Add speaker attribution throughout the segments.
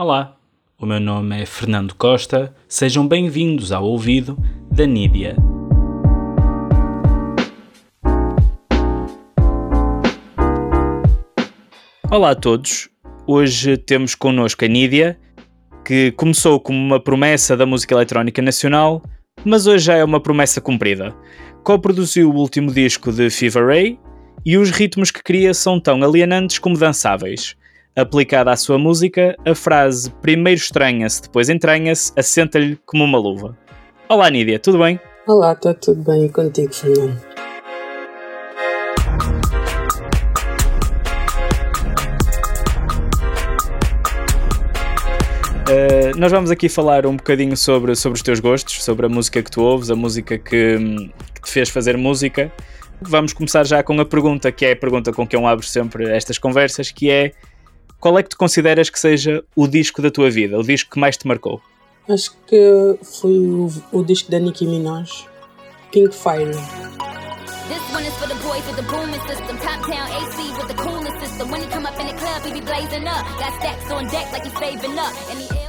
Speaker 1: Olá, o meu nome é Fernando Costa, sejam bem-vindos ao ouvido da Nídia. Olá a todos, hoje temos connosco a Nídia, que começou como uma promessa da música eletrónica nacional, mas hoje já é uma promessa cumprida. Co-produziu o último disco de Fever Ray e os ritmos que cria são tão alienantes como dançáveis. Aplicada à sua música, a frase primeiro estranha-se, depois entranha-se, assenta-lhe como uma luva. Olá Nídia, tudo bem?
Speaker 2: Olá, está tudo bem e contigo, Fernando?
Speaker 1: Uh, nós vamos aqui falar um bocadinho sobre, sobre os teus gostos, sobre a música que tu ouves, a música que, que te fez fazer música. Vamos começar já com a pergunta, que é a pergunta com que eu abro sempre estas conversas, que é qual é que tu consideras que seja o disco da tua vida, o disco que mais te marcou?
Speaker 2: Acho que foi o, o disco da Nicki Minaj, Pink Fire. This one is for the boys with the booming system. Top down AC with the coolest system. When he come up in the club, he be blazing up. Got stacks on deck like he's saving up. And he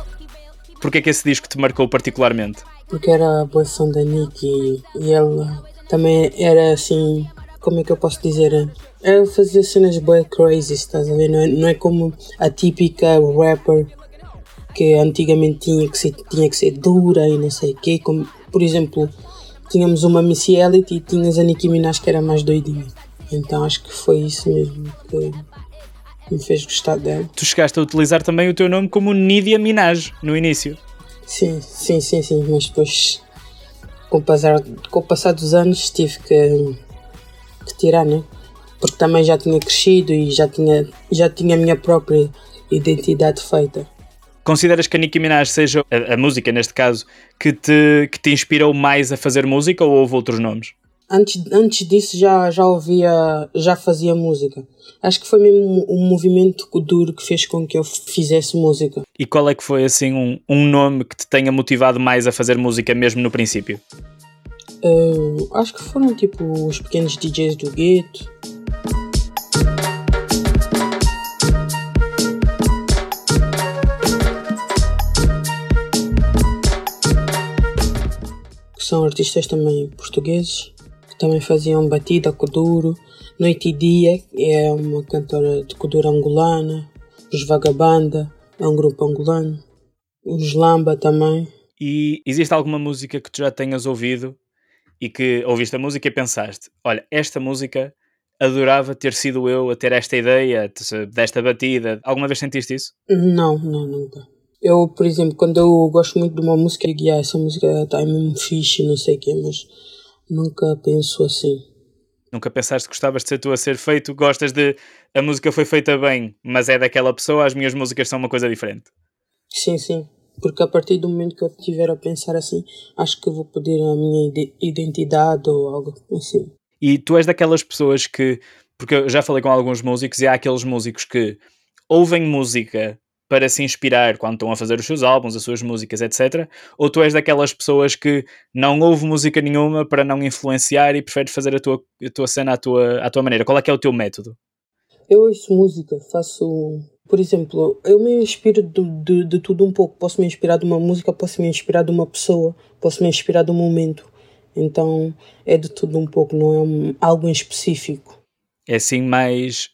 Speaker 1: Porquê é que esse disco te marcou particularmente?
Speaker 2: Porque era a boa som da Nicki e ela também era assim, como é que eu posso dizer? Ela fazia cenas bem crazy, estás a ver? Não é, não é como a típica rapper que antigamente tinha que ser, tinha que ser dura e não sei o quê. Como, por exemplo, tínhamos uma Missy Elliott e tinhas a Nicki Minaj que era mais doidinha. Então acho que foi isso mesmo que me fez gostar dela.
Speaker 1: Tu chegaste a utilizar também o teu nome como Nidia Minaj no início.
Speaker 2: Sim, sim, sim, sim, mas depois com o passar, com o passar dos anos tive que, que tirar, né? Porque também já tinha crescido e já tinha, já tinha a minha própria identidade feita.
Speaker 1: Consideras que a Nicki Minaj seja a, a, música, neste caso, que te, que te inspirou mais a fazer música ou houve outros nomes?
Speaker 2: Antes, antes disso já, já ouvia, já fazia música. Acho que foi mesmo um, movimento duro que fez com que eu fizesse música.
Speaker 1: E qual é que foi assim um, um nome que te tenha motivado mais a fazer música mesmo no princípio?
Speaker 2: Uh, acho que foram tipo os pequenos DJs do gueto. são artistas também portugueses, que também faziam batida, kuduro. Noite e Dia é uma cantora de kuduro angolana. Os Vagabanda é um grupo angolano. Os Lamba também.
Speaker 1: E existe alguma música que tu já tenhas ouvido e que ouviste a música e pensaste: olha, esta música adorava ter sido eu a ter esta ideia desta batida. Alguma vez sentiste isso?
Speaker 2: Não, não, nunca. Eu, por exemplo, quando eu gosto muito de uma música, digo, ah, essa música está mesmo fixe, não sei o quê, mas nunca penso assim.
Speaker 1: Nunca pensaste que gostavas de ser tu a ser feito? Gostas de a música foi feita bem, mas é daquela pessoa, as minhas músicas são uma coisa diferente?
Speaker 2: Sim, sim. Porque a partir do momento que eu estiver a pensar assim, acho que vou perder a minha identidade ou algo assim.
Speaker 1: E tu és daquelas pessoas que. Porque eu já falei com alguns músicos e há aqueles músicos que ouvem música para se inspirar quando estão a fazer os seus álbuns, as suas músicas, etc. Ou tu és daquelas pessoas que não ouve música nenhuma para não influenciar e preferes fazer a tua, a tua cena à tua, à tua maneira? Qual é que é o teu método?
Speaker 2: Eu ouço música, faço. Por exemplo, eu me inspiro de, de, de tudo um pouco. Posso me inspirar de uma música, posso me inspirar de uma pessoa, posso me inspirar de um momento. Então é de tudo um pouco, não é um, algo em específico.
Speaker 1: É assim mais.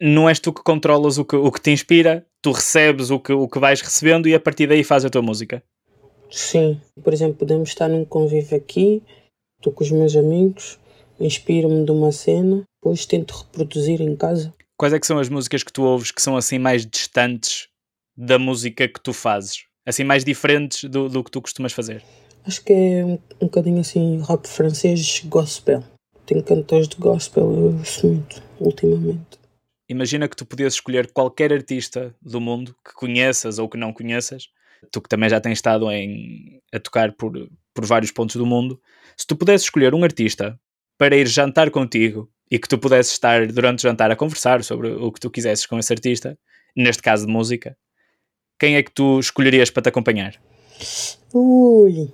Speaker 1: Não és tu que controlas o que, o que te inspira, tu recebes o que, o que vais recebendo e a partir daí faz a tua música.
Speaker 2: Sim, por exemplo, podemos estar num convívio aqui, estou com os meus amigos, inspiro-me de uma cena, depois tento reproduzir em casa.
Speaker 1: Quais é que são as músicas que tu ouves que são assim mais distantes da música que tu fazes? Assim mais diferentes do, do que tu costumas fazer?
Speaker 2: Acho que é um, um bocadinho assim rap francês gospel. Tenho cantores de gospel, eu ouço muito ultimamente.
Speaker 1: Imagina que tu podias escolher qualquer artista do mundo que conheças ou que não conheças, tu que também já tens estado em, a tocar por, por vários pontos do mundo, se tu pudesses escolher um artista para ir jantar contigo e que tu pudesses estar durante o jantar a conversar sobre o que tu quisesses com esse artista, neste caso de música, quem é que tu escolherias para te acompanhar?
Speaker 2: Ui,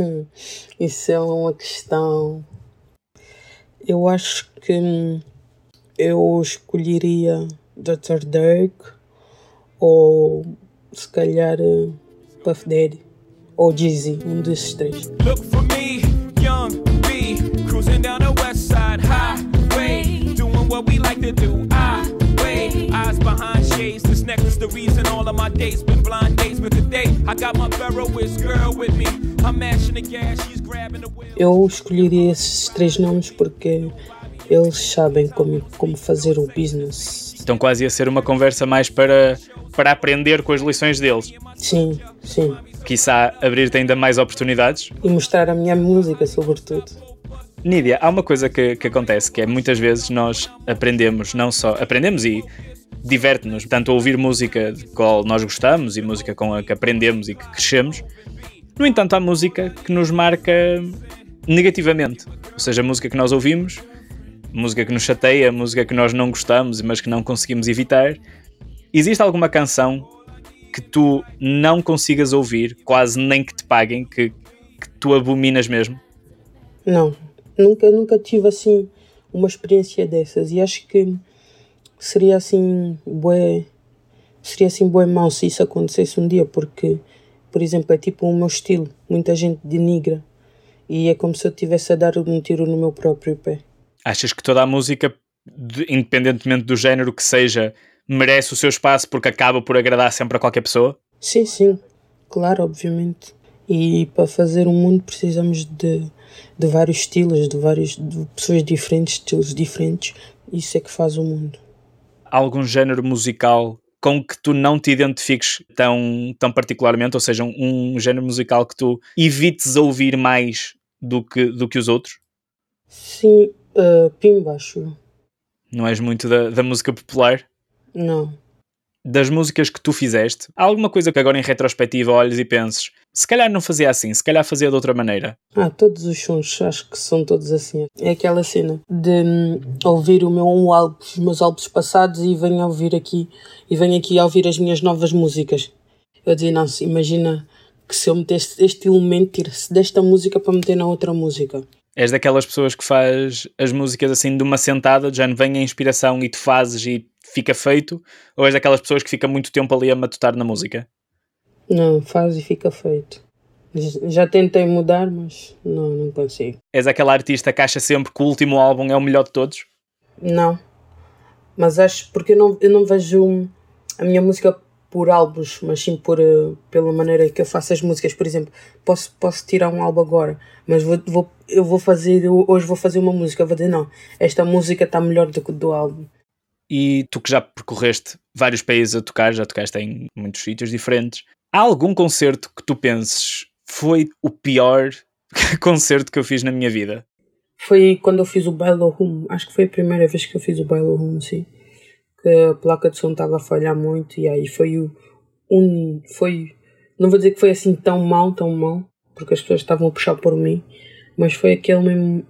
Speaker 2: isso é uma questão. Eu acho que hum, eu escolheria Dr. Dirk ou se calhar uh, Puff Daddy ou Jeezy, um desses três. Look for me, young B, cruising down the side highway, to. I wait, eyes behind shades, this necklace the reason all of my dates been blind dates, but today I got my Ferroist girl with me. I'm mashing the gas, she's grabbing the wheel. Eu escolheria esses três nomes porque eles sabem como, como fazer o business.
Speaker 1: Estão quase a ser uma conversa mais para, para aprender com as lições deles.
Speaker 2: Sim, sim.
Speaker 1: Quizá abrir-te ainda mais oportunidades.
Speaker 2: E mostrar a minha música, sobretudo.
Speaker 1: Nídia, há uma coisa que, que acontece que é muitas vezes nós aprendemos, não só aprendemos e diverte-nos, tanto a ouvir música de qual nós gostamos e música com a que aprendemos e que crescemos. No entanto, há música que nos marca negativamente, ou seja, a música que nós ouvimos música que nos chateia, música que nós não gostamos, mas que não conseguimos evitar. Existe alguma canção que tu não consigas ouvir, quase nem que te paguem, que, que tu abominas mesmo?
Speaker 2: Não, nunca, nunca tive assim uma experiência dessas e acho que seria assim bué, seria assim bué mau se isso acontecesse um dia, porque, por exemplo, é tipo o meu estilo, muita gente denigra e é como se eu estivesse a dar um tiro no meu próprio pé.
Speaker 1: Achas que toda a música, independentemente do género que seja, merece o seu espaço porque acaba por agradar sempre a qualquer pessoa?
Speaker 2: Sim, sim, claro, obviamente. E para fazer um mundo precisamos de, de vários estilos, de várias de pessoas diferentes, estilos diferentes. Isso é que faz o mundo.
Speaker 1: Há algum género musical com que tu não te identifiques tão, tão particularmente, ou seja, um, um género musical que tu evites ouvir mais do que, do que os outros?
Speaker 2: Sim, Uh.
Speaker 1: Não és muito da, da música popular?
Speaker 2: Não.
Speaker 1: Das músicas que tu fizeste, há alguma coisa que agora em retrospectiva olhes e penses se calhar não fazia assim, se calhar fazia de outra maneira?
Speaker 2: Ah, todos os sons, acho que são todos assim. É aquela cena de hum, ouvir o meu um álbum, os meus álbuns passados e venho ouvir aqui e venho aqui a ouvir as minhas novas músicas. Eu dizia, não, imagina que se eu metesse este elemento, tirasse desta música para meter na outra música.
Speaker 1: És daquelas pessoas que faz as músicas assim de uma sentada, já vem a inspiração e tu fazes e fica feito? Ou és daquelas pessoas que fica muito tempo ali a matutar na música?
Speaker 2: Não, faz e fica feito. Já tentei mudar, mas não, não consigo.
Speaker 1: És aquela artista que acha sempre que o último álbum é o melhor de todos?
Speaker 2: Não. Mas acho porque eu não, eu não vejo a minha música por álbuns, mas sim por, uh, pela maneira que eu faço as músicas. Por exemplo, posso, posso tirar um álbum agora, mas vou, vou, eu vou fazer, hoje vou fazer uma música, vou dizer, não, esta música está melhor do que do álbum.
Speaker 1: E tu que já percorreste vários países a tocar, já tocaste em muitos sítios diferentes, há algum concerto que tu penses foi o pior concerto que eu fiz na minha vida?
Speaker 2: Foi quando eu fiz o Bailo Room, acho que foi a primeira vez que eu fiz o Bailo Room, sim. Que a placa de som estava a falhar muito e aí foi o um foi não vou dizer que foi assim tão mal tão mal porque as pessoas estavam a puxar por mim mas foi aquele mesmo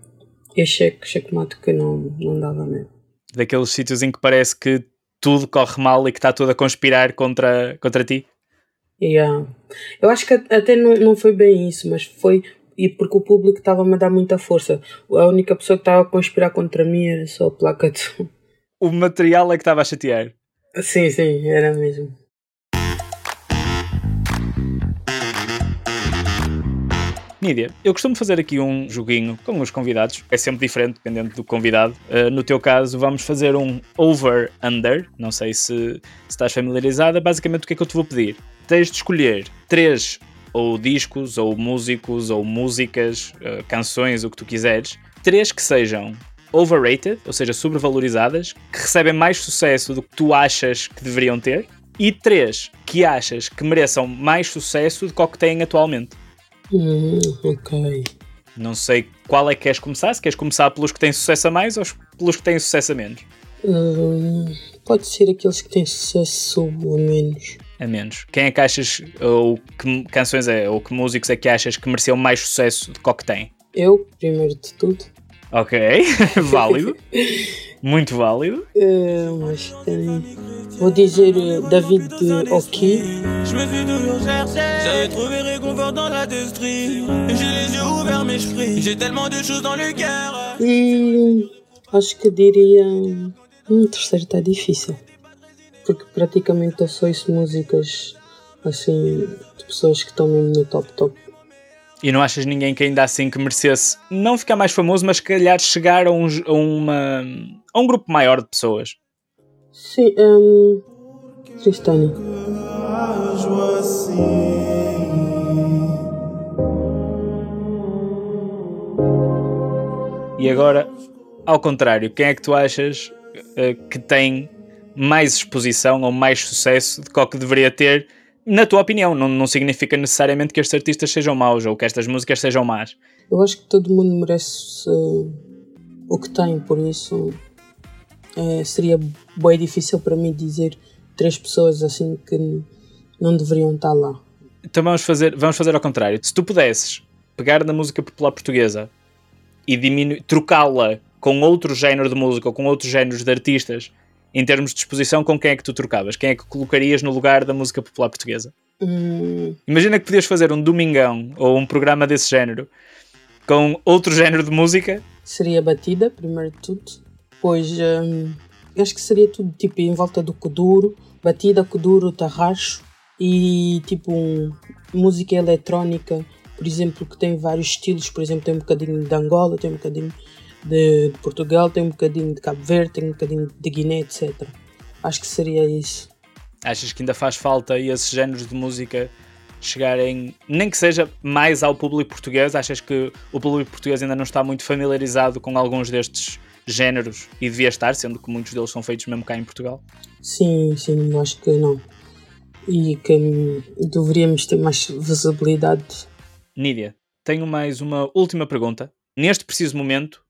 Speaker 2: cheque, checkmate que não, não dava mesmo.
Speaker 1: Daqueles sítios em que parece que tudo corre mal e que está tudo a conspirar contra, contra ti
Speaker 2: yeah. eu acho que até não, não foi bem isso mas foi e porque o público estava-me a dar muita força a única pessoa que estava a conspirar contra mim era só a placa de
Speaker 1: o material é que estava a chatear.
Speaker 2: Sim, sim, era mesmo.
Speaker 1: Nídia, eu costumo fazer aqui um joguinho com os convidados, é sempre diferente dependendo do convidado. Uh, no teu caso, vamos fazer um over-under, não sei se, se estás familiarizada. Basicamente, o que é que eu te vou pedir? Tens de escolher três ou discos, ou músicos, ou músicas, uh, canções, o que tu quiseres, três que sejam overrated, ou seja, sobrevalorizadas, que recebem mais sucesso do que tu achas que deveriam ter, e três que achas que mereçam mais sucesso do que o que têm atualmente.
Speaker 2: Hum, ok.
Speaker 1: Não sei qual é que queres começar, se queres começar pelos que têm sucesso a mais ou pelos que têm sucesso a menos.
Speaker 2: Hum, pode ser aqueles que têm sucesso a menos.
Speaker 1: A menos. Quem é que achas, ou que canções é, ou que músicos é que achas que mereciam mais sucesso do que o que têm?
Speaker 2: Eu, primeiro de tudo.
Speaker 1: Ok, válido. Muito válido.
Speaker 2: Uh, mas tem... Vou dizer uh, David Oki. J'avais trouvé réconfort dans la J'ai les yeux ouverts mais je J'ai tellement de choses dans le cœur. E acho que diria. Hum, terceiro está difícil. Porque praticamente eu só ouço músicas assim, de pessoas que estão mesmo no top top.
Speaker 1: E não achas ninguém que ainda assim que merecesse não ficar mais famoso, mas calhar chegar a um, a uma, a um grupo maior de pessoas?
Speaker 2: Sim, um, Tristânia.
Speaker 1: E agora, ao contrário, quem é que tu achas uh, que tem mais exposição ou mais sucesso do que o que deveria ter, na tua opinião? Não, não significa necessariamente que estes artistas sejam maus ou que estas músicas sejam más.
Speaker 2: Eu acho que todo mundo merece uh, o que tem, por isso uh, seria bem difícil para mim dizer três pessoas assim que não deveriam estar lá.
Speaker 1: Então vamos fazer, vamos fazer ao contrário. Se tu pudesses pegar na música popular portuguesa e trocá-la com outro género de música ou com outros géneros de artistas, em termos de exposição, com quem é que tu trocavas? Quem é que colocarias no lugar da música popular portuguesa?
Speaker 2: Hum.
Speaker 1: Imagina que podias fazer um domingão ou um programa desse género com outro género de música.
Speaker 2: Seria batida, primeiro de tudo. Pois hum, acho que seria tudo tipo em volta do Kuduro, batida, Kuduro, tarracho e tipo um, música eletrónica, por exemplo, que tem vários estilos. Por exemplo, tem um bocadinho de Angola, tem um bocadinho de, de Portugal, tem um bocadinho de Cabo Verde, tem um bocadinho de Guiné, etc. Acho que seria isso.
Speaker 1: Achas que ainda faz falta esses géneros de música chegarem, nem que seja mais ao público português? Achas que o público português ainda não está muito familiarizado com alguns destes géneros e devia estar, sendo que muitos deles são feitos mesmo cá em Portugal?
Speaker 2: Sim, sim, acho que não. E que deveríamos ter mais visibilidade.
Speaker 1: Nídia, tenho mais uma última pergunta. Neste preciso momento,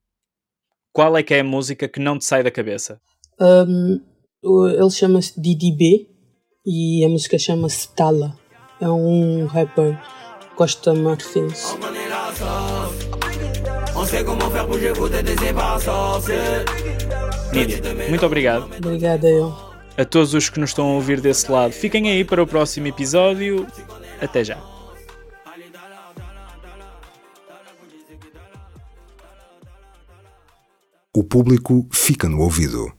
Speaker 1: qual é que é a música que não te sai da cabeça?
Speaker 2: Um, ele chama-se DDB e a música chama-se Tala. É um rapper Costa Marfins.
Speaker 1: Nídia, muito obrigado.
Speaker 2: Obrigada eu.
Speaker 1: A todos os que nos estão a ouvir desse lado, fiquem aí para o próximo episódio. Até já.
Speaker 3: o público fica no ouvido.